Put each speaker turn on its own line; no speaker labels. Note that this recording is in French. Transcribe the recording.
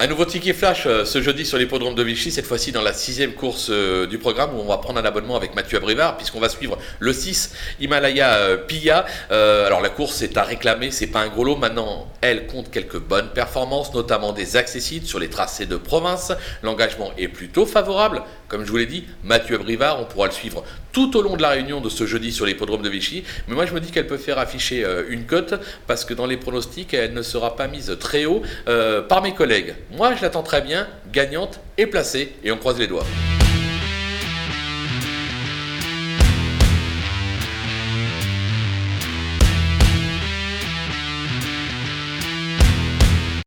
Un nouveau ticket flash euh, ce jeudi sur l'hippodrome de Vichy, cette fois-ci dans la sixième course euh, du programme où on va prendre un abonnement avec Mathieu Abrivard puisqu'on va suivre le 6 Himalaya euh, Pia. alors la course est à réclamer, c'est pas un gros lot. Maintenant, elle compte quelques bonnes performances, notamment des accessites sur les tracés de province. L'engagement est plutôt favorable. Comme je vous l'ai dit, Mathieu Abrivard, on pourra le suivre tout au long de la réunion de ce jeudi sur l'hippodrome de Vichy. Mais moi, je me dis qu'elle peut faire afficher une cote parce que dans les pronostics, elle ne sera pas mise très haut par mes collègues. Moi, je l'attends très bien, gagnante et placée, et on croise les doigts.